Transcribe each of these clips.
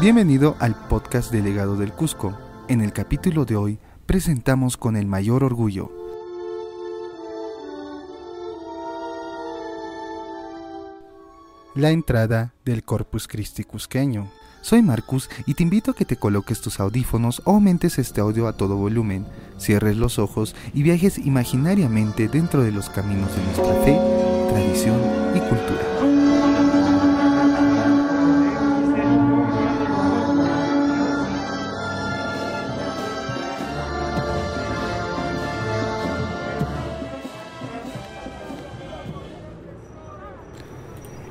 Bienvenido al podcast Delegado del Cusco. En el capítulo de hoy presentamos con el mayor orgullo. La entrada del Corpus Christi cusqueño. Soy Marcus y te invito a que te coloques tus audífonos o aumentes este audio a todo volumen, cierres los ojos y viajes imaginariamente dentro de los caminos de nuestra fe, tradición y cultura.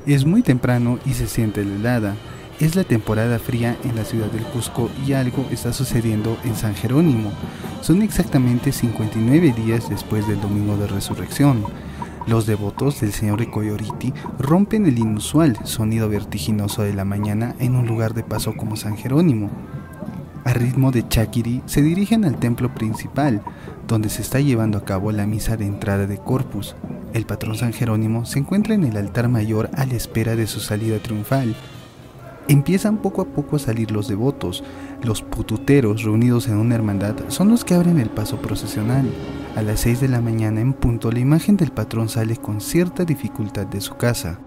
Es muy temprano y se siente la helada. Es la temporada fría en la ciudad del Cusco y algo está sucediendo en San Jerónimo. Son exactamente 59 días después del Domingo de Resurrección. Los devotos del señor Ecoyoriti rompen el inusual sonido vertiginoso de la mañana en un lugar de paso como San Jerónimo. A ritmo de chakiri se dirigen al templo principal, donde se está llevando a cabo la misa de entrada de Corpus. El patrón San Jerónimo se encuentra en el altar mayor a la espera de su salida triunfal. Empiezan poco a poco a salir los devotos. Los pututeros reunidos en una hermandad son los que abren el paso procesional. A las 6 de la mañana en punto la imagen del patrón sale con cierta dificultad de su casa.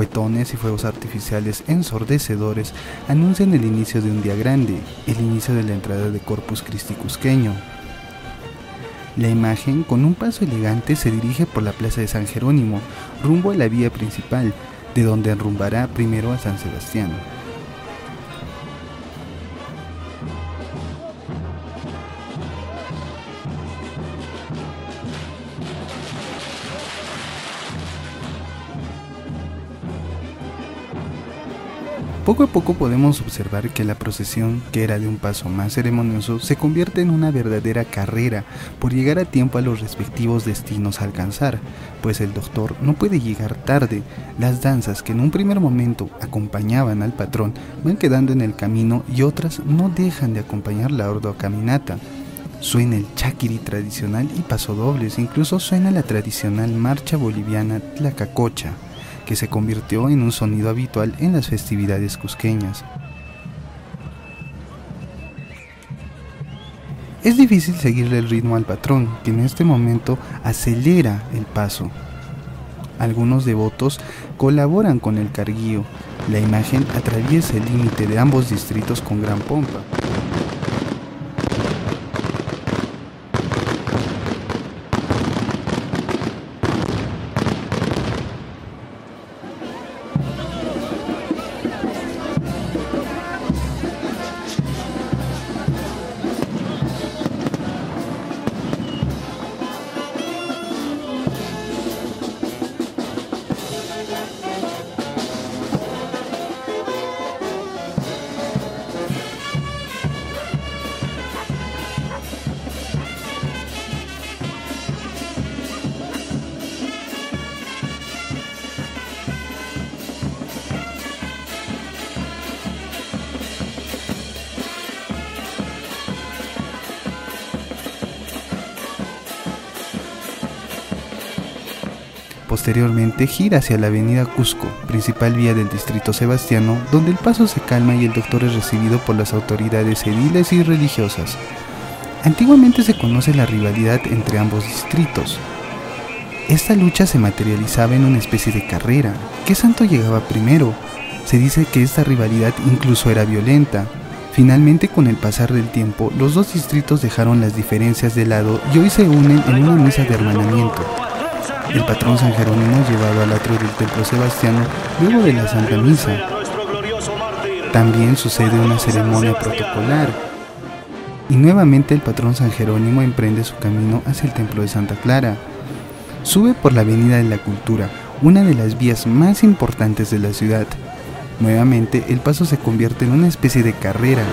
Cuetones y fuegos artificiales ensordecedores anuncian el inicio de un día grande, el inicio de la entrada de Corpus Christi cusqueño. La imagen, con un paso elegante, se dirige por la plaza de San Jerónimo, rumbo a la vía principal, de donde enrumbará primero a San Sebastián. Poco a poco podemos observar que la procesión, que era de un paso más ceremonioso, se convierte en una verdadera carrera por llegar a tiempo a los respectivos destinos a alcanzar, pues el doctor no puede llegar tarde. Las danzas que en un primer momento acompañaban al patrón van quedando en el camino y otras no dejan de acompañar la ordo caminata. Suena el chaquiri tradicional y pasodobles, incluso suena la tradicional marcha boliviana Tlacacocha que se convirtió en un sonido habitual en las festividades cusqueñas. Es difícil seguirle el ritmo al patrón, que en este momento acelera el paso. Algunos devotos colaboran con el carguío. La imagen atraviesa el límite de ambos distritos con gran pompa. Posteriormente gira hacia la avenida Cusco, principal vía del distrito sebastiano, donde el paso se calma y el doctor es recibido por las autoridades civiles y religiosas. Antiguamente se conoce la rivalidad entre ambos distritos. Esta lucha se materializaba en una especie de carrera. ¿Qué santo llegaba primero? Se dice que esta rivalidad incluso era violenta. Finalmente, con el pasar del tiempo, los dos distritos dejaron las diferencias de lado y hoy se unen en una mesa de hermanamiento el patrón San Jerónimo llevado al atrio del Templo Sebastiano luego de la Santa Misa. También sucede una ceremonia protocolar y nuevamente el patrón San Jerónimo emprende su camino hacia el Templo de Santa Clara. Sube por la Avenida de la Cultura, una de las vías más importantes de la ciudad. Nuevamente el paso se convierte en una especie de carrera.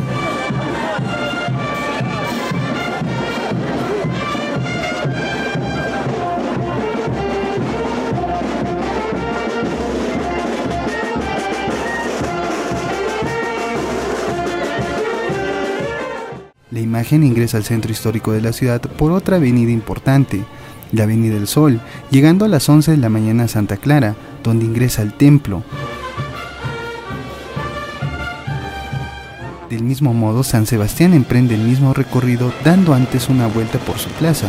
Ingresa al centro histórico de la ciudad por otra avenida importante, la Avenida del Sol, llegando a las 11 de la mañana a Santa Clara, donde ingresa al templo. Del mismo modo, San Sebastián emprende el mismo recorrido dando antes una vuelta por su plaza,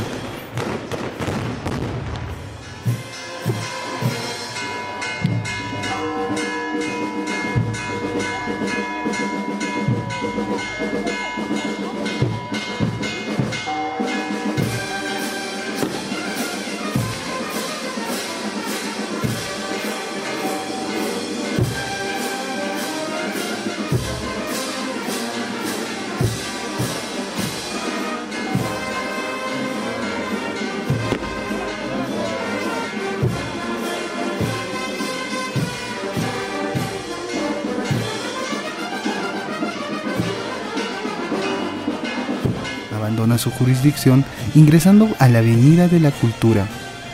jurisdicción ingresando a la Avenida de la Cultura.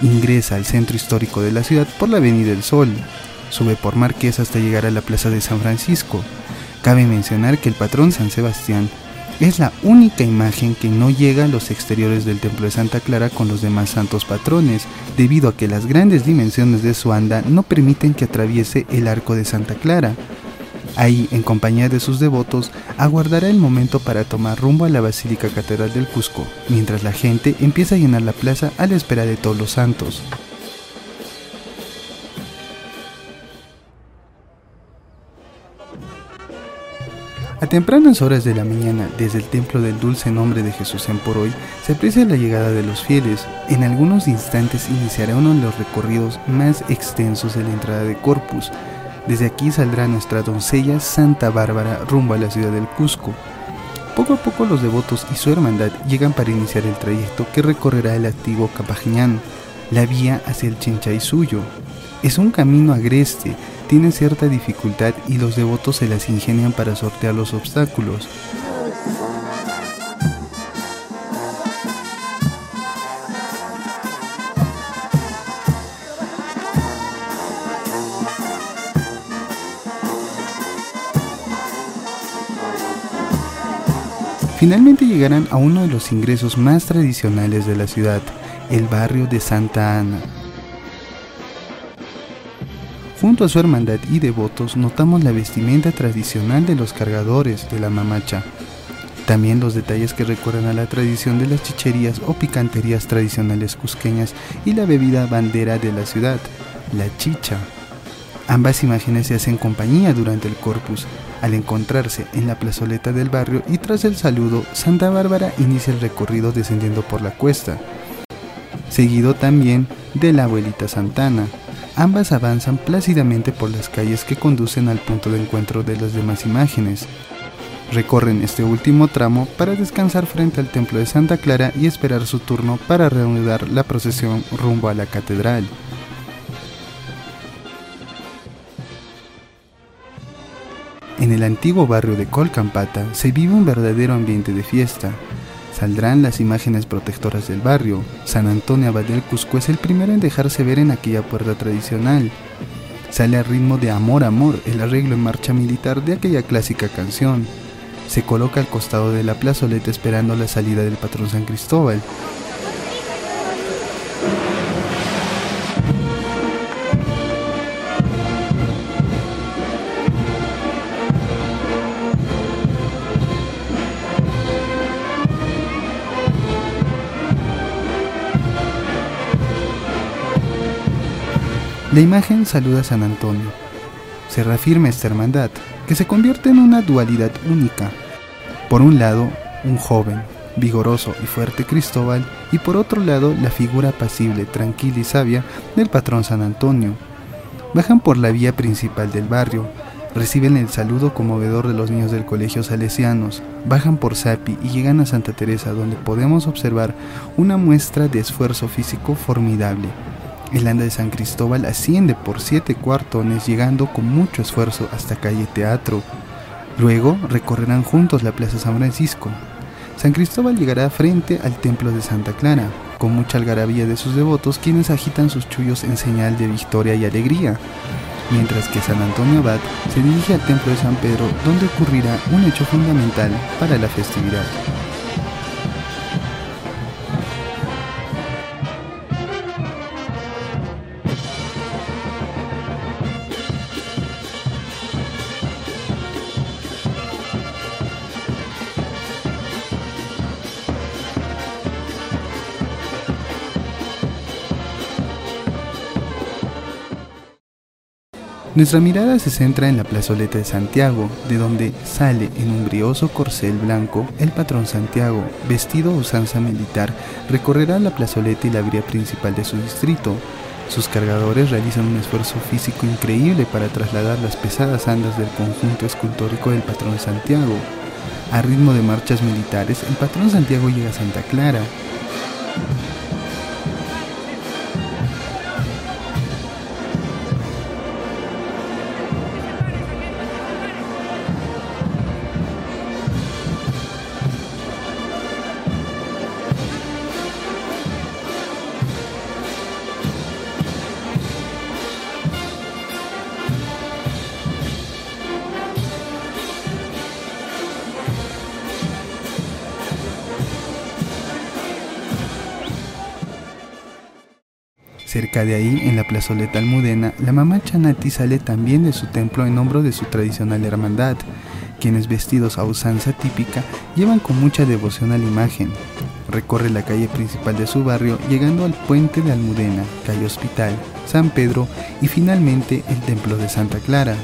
Ingresa al centro histórico de la ciudad por la Avenida del Sol. Sube por Marqués hasta llegar a la Plaza de San Francisco. Cabe mencionar que el patrón San Sebastián es la única imagen que no llega a los exteriores del Templo de Santa Clara con los demás santos patrones, debido a que las grandes dimensiones de su anda no permiten que atraviese el arco de Santa Clara. Ahí, en compañía de sus devotos, aguardará el momento para tomar rumbo a la Basílica Catedral del Cusco, mientras la gente empieza a llenar la plaza a la espera de todos los santos. A tempranas horas de la mañana, desde el templo del dulce nombre de Jesús en por hoy, se aprecia la llegada de los fieles. En algunos instantes iniciará uno de los recorridos más extensos de la entrada de Corpus, desde aquí saldrá nuestra doncella Santa Bárbara rumbo a la ciudad del Cusco. Poco a poco los devotos y su hermandad llegan para iniciar el trayecto que recorrerá el antiguo Capajiñán, la vía hacia el Chinchay suyo. Es un camino agreste, tiene cierta dificultad y los devotos se las ingenian para sortear los obstáculos. Finalmente llegarán a uno de los ingresos más tradicionales de la ciudad, el barrio de Santa Ana. Junto a su hermandad y devotos notamos la vestimenta tradicional de los cargadores de la mamacha. También los detalles que recuerdan a la tradición de las chicherías o picanterías tradicionales cusqueñas y la bebida bandera de la ciudad, la chicha. Ambas imágenes se hacen compañía durante el corpus. Al encontrarse en la plazoleta del barrio y tras el saludo, Santa Bárbara inicia el recorrido descendiendo por la cuesta, seguido también de la abuelita Santana. Ambas avanzan plácidamente por las calles que conducen al punto de encuentro de las demás imágenes. Recorren este último tramo para descansar frente al templo de Santa Clara y esperar su turno para reanudar la procesión rumbo a la catedral. En el antiguo barrio de Colcampata se vive un verdadero ambiente de fiesta. Saldrán las imágenes protectoras del barrio. San Antonio Abad del Cusco es el primero en dejarse ver en aquella puerta tradicional. Sale al ritmo de Amor, Amor, el arreglo en marcha militar de aquella clásica canción. Se coloca al costado de la plazoleta esperando la salida del patrón San Cristóbal. La imagen saluda a San Antonio. Se reafirma esta hermandad, que se convierte en una dualidad única. Por un lado, un joven, vigoroso y fuerte Cristóbal, y por otro lado, la figura pasible, tranquila y sabia del patrón San Antonio. Bajan por la vía principal del barrio, reciben el saludo conmovedor de los niños del colegio salesianos, bajan por Sapi y llegan a Santa Teresa donde podemos observar una muestra de esfuerzo físico formidable el anda de San Cristóbal asciende por siete cuartones llegando con mucho esfuerzo hasta calle Teatro. Luego recorrerán juntos la Plaza San Francisco. San Cristóbal llegará frente al Templo de Santa Clara, con mucha algarabía de sus devotos quienes agitan sus chullos en señal de victoria y alegría, mientras que San Antonio Abad se dirige al Templo de San Pedro donde ocurrirá un hecho fundamental para la festividad. Nuestra mirada se centra en la plazoleta de Santiago, de donde sale en un brioso corcel blanco el patrón Santiago, vestido a usanza militar, recorrerá la plazoleta y la vía principal de su distrito. Sus cargadores realizan un esfuerzo físico increíble para trasladar las pesadas andas del conjunto escultórico del patrón Santiago. A ritmo de marchas militares, el patrón Santiago llega a Santa Clara, Cerca de ahí, en la plazoleta almudena, la mamá Chanati sale también de su templo en hombro de su tradicional hermandad, quienes vestidos a usanza típica llevan con mucha devoción a la imagen. Recorre la calle principal de su barrio llegando al puente de Almudena, calle Hospital, San Pedro y finalmente el templo de Santa Clara.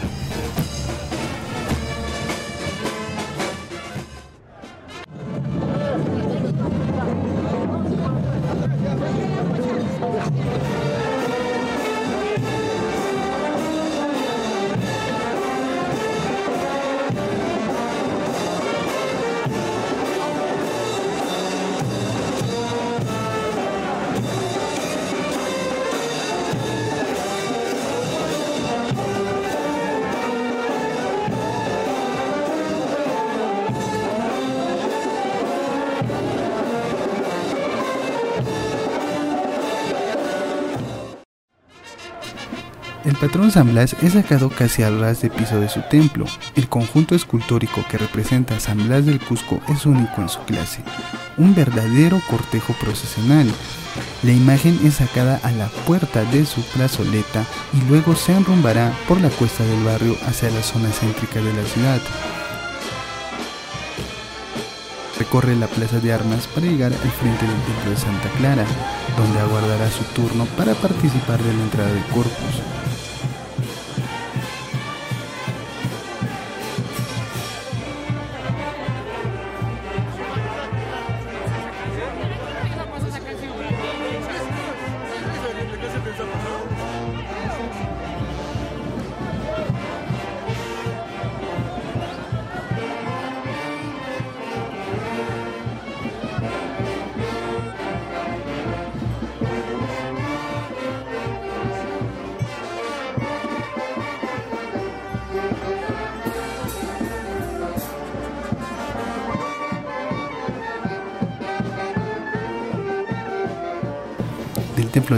El patrón San Blas es sacado casi a ras de piso de su templo. El conjunto escultórico que representa a San Blas del Cusco es único en su clase, un verdadero cortejo procesional. La imagen es sacada a la puerta de su plazoleta y luego se enrumbará por la cuesta del barrio hacia la zona céntrica de la ciudad. Recorre la plaza de armas para llegar al frente del templo de Santa Clara, donde aguardará su turno para participar de la entrada del corpus.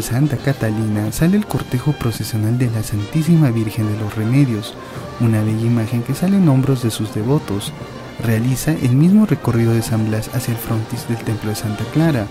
Santa Catalina sale el cortejo procesional de la Santísima Virgen de los Remedios, una bella imagen que sale en hombros de sus devotos. Realiza el mismo recorrido de San Blas hacia el frontis del templo de Santa Clara,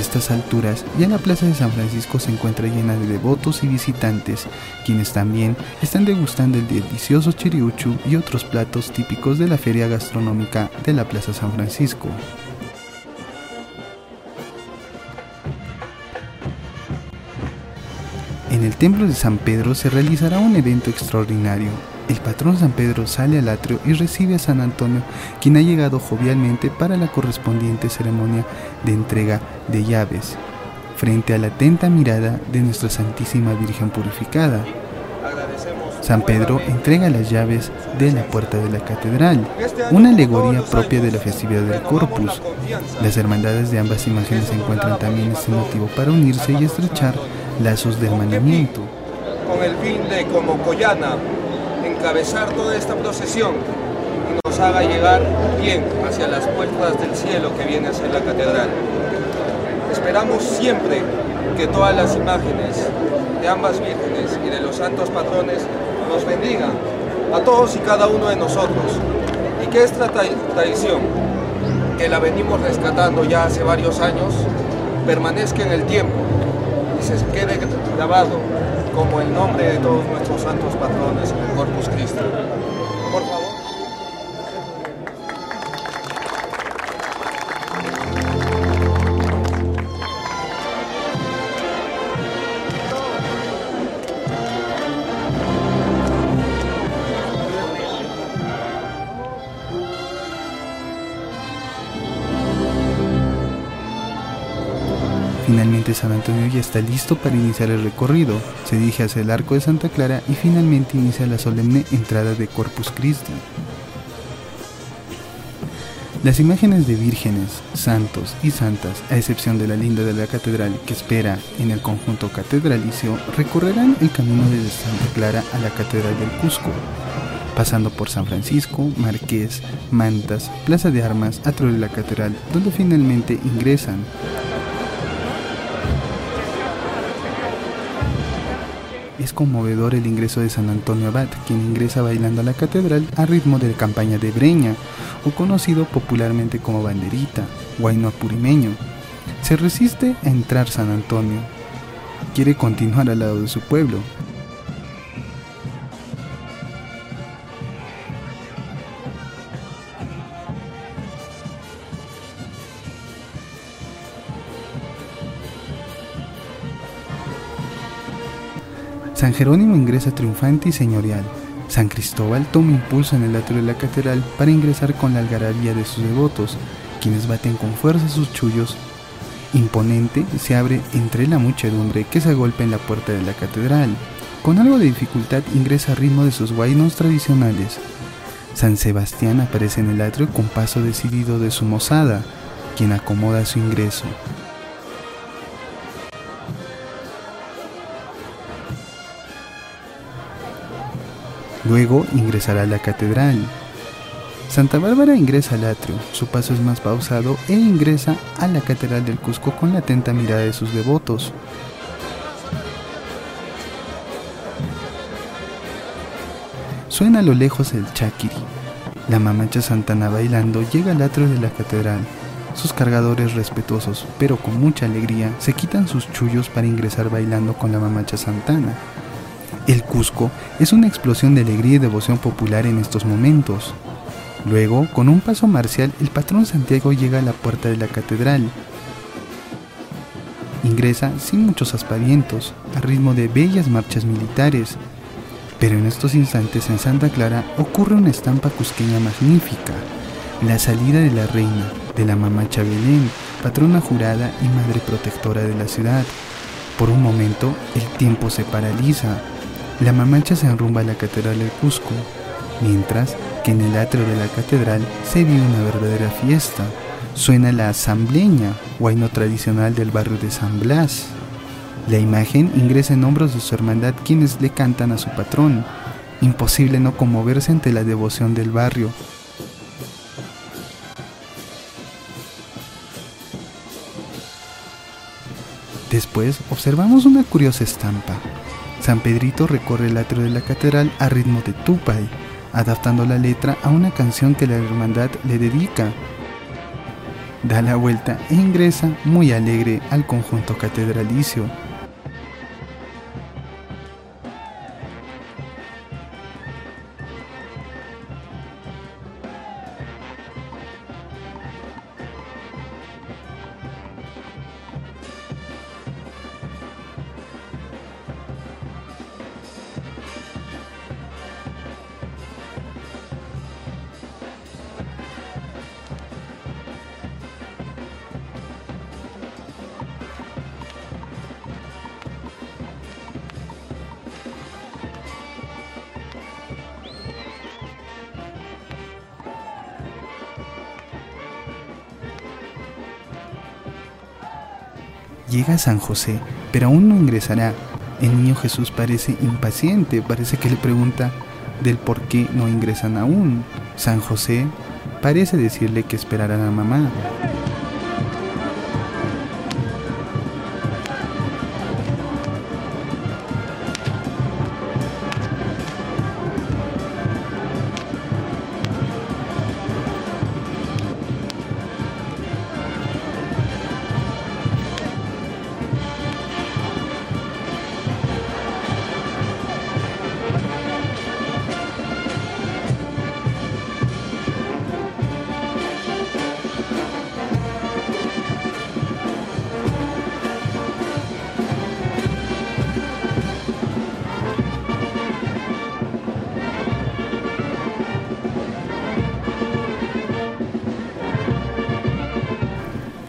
estas alturas, ya la Plaza de San Francisco se encuentra llena de devotos y visitantes, quienes también están degustando el delicioso chiriuchu y otros platos típicos de la feria gastronómica de la Plaza San Francisco. En el templo de San Pedro se realizará un evento extraordinario. El patrón San Pedro sale al atrio y recibe a San Antonio, quien ha llegado jovialmente para la correspondiente ceremonia de entrega de llaves, frente a la atenta mirada de nuestra Santísima Virgen Purificada. San Pedro entrega las llaves de la puerta de la catedral, una alegoría propia de la festividad del Corpus. Las hermandades de ambas imágenes encuentran también este motivo para unirse y estrechar lazos de hermanamiento. Encabezar toda esta procesión y nos haga llegar bien hacia las puertas del cielo que viene a ser la catedral. Esperamos siempre que todas las imágenes de ambas vírgenes y de los santos patrones nos bendigan a todos y cada uno de nosotros y que esta tradición que la venimos rescatando ya hace varios años permanezca en el tiempo y se quede grabado como el nombre de todos nuestros santos patrones el Corpus Christi. San Antonio ya está listo para iniciar el recorrido, se dirige hacia el arco de Santa Clara y finalmente inicia la solemne entrada de Corpus Christi. Las imágenes de vírgenes, santos y santas, a excepción de la linda de la catedral que espera en el conjunto catedralicio, recorrerán el camino desde Santa Clara a la Catedral del Cusco, pasando por San Francisco, Marqués, Mantas, Plaza de Armas, Atrio de la Catedral, donde finalmente ingresan Es conmovedor el ingreso de San Antonio Abad, quien ingresa bailando a la catedral a ritmo de campaña de Breña, o conocido popularmente como banderita, guayno apurimeño. Se resiste a entrar San Antonio. Quiere continuar al lado de su pueblo, San Jerónimo ingresa triunfante y señorial. San Cristóbal toma impulso en el atrio de la catedral para ingresar con la algarabía de sus devotos, quienes baten con fuerza sus chullos. Imponente se abre entre la muchedumbre que se agolpa en la puerta de la catedral. Con algo de dificultad ingresa a ritmo de sus guainos tradicionales. San Sebastián aparece en el atrio con paso decidido de su mozada, quien acomoda su ingreso. Luego ingresará a la catedral. Santa Bárbara ingresa al atrio, su paso es más pausado e ingresa a la catedral del Cusco con la atenta mirada de sus devotos. Suena a lo lejos el chaquiri. La mamacha Santana bailando llega al atrio de la catedral. Sus cargadores respetuosos, pero con mucha alegría, se quitan sus chullos para ingresar bailando con la mamacha Santana. El Cusco es una explosión de alegría y devoción popular en estos momentos. Luego, con un paso marcial, el patrón Santiago llega a la puerta de la catedral. Ingresa sin muchos aspavientos, a ritmo de bellas marchas militares. Pero en estos instantes en Santa Clara ocurre una estampa cusqueña magnífica, la salida de la reina, de la mamacha Belén, patrona jurada y madre protectora de la ciudad. Por un momento, el tiempo se paraliza, la mamacha se enrumba a la catedral del Cusco, mientras que en el atrio de la catedral se vive una verdadera fiesta. Suena la asambleña, guayno tradicional del barrio de San Blas. La imagen ingresa en hombros de su hermandad quienes le cantan a su patrón. Imposible no conmoverse ante la devoción del barrio. Después observamos una curiosa estampa. San Pedrito recorre el atrio de la catedral a ritmo de tupay, adaptando la letra a una canción que la hermandad le dedica. da la vuelta e ingresa muy alegre al conjunto catedralicio. Llega a San José, pero aún no ingresará. El niño Jesús parece impaciente, parece que le pregunta del por qué no ingresan aún. San José parece decirle que esperará a mamá.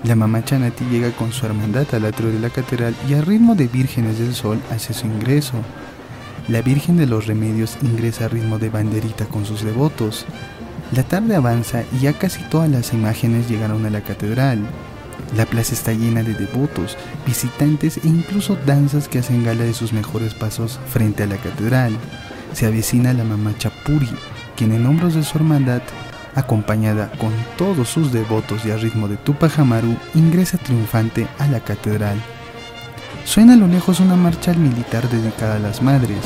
La mamá Chanati llega con su hermandad al atrio de la catedral y a ritmo de Vírgenes del Sol hace su ingreso. La Virgen de los Remedios ingresa a ritmo de banderita con sus devotos. La tarde avanza y ya casi todas las imágenes llegaron a la catedral. La plaza está llena de devotos, visitantes e incluso danzas que hacen gala de sus mejores pasos frente a la catedral. Se avecina la mamá Chapuri, quien en hombros de su hermandad acompañada con todos sus devotos y a ritmo de Tupac Amaru, ingresa triunfante a la catedral. Suena a lo lejos una marcha militar dedicada a las madres.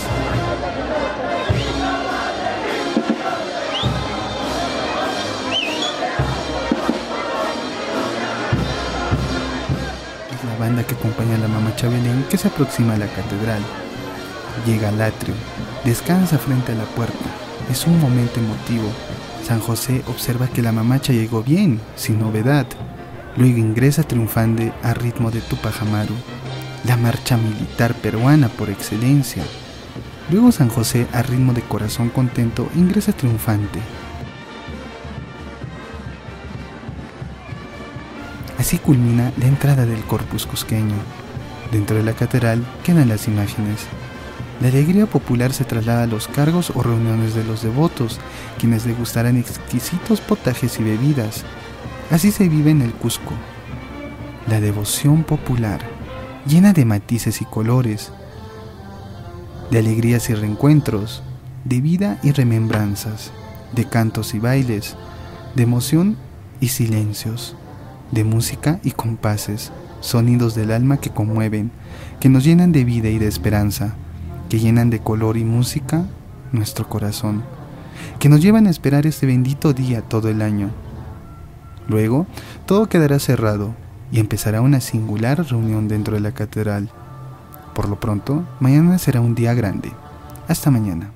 Es la banda que acompaña a la mamá Chabelén que se aproxima a la catedral. Llega al atrio, descansa frente a la puerta. Es un momento emotivo San José observa que la mamacha llegó bien, sin novedad. Luego ingresa triunfante a ritmo de Tupac Amaru, la marcha militar peruana por excelencia. Luego San José, a ritmo de corazón contento, ingresa triunfante. Así culmina la entrada del corpus cusqueño. Dentro de la catedral quedan las imágenes. La alegría popular se traslada a los cargos o reuniones de los devotos, quienes degustarán exquisitos potajes y bebidas. Así se vive en el Cusco. La devoción popular, llena de matices y colores, de alegrías y reencuentros, de vida y remembranzas, de cantos y bailes, de emoción y silencios, de música y compases, sonidos del alma que conmueven, que nos llenan de vida y de esperanza que llenan de color y música nuestro corazón, que nos llevan a esperar este bendito día todo el año. Luego, todo quedará cerrado y empezará una singular reunión dentro de la catedral. Por lo pronto, mañana será un día grande. Hasta mañana.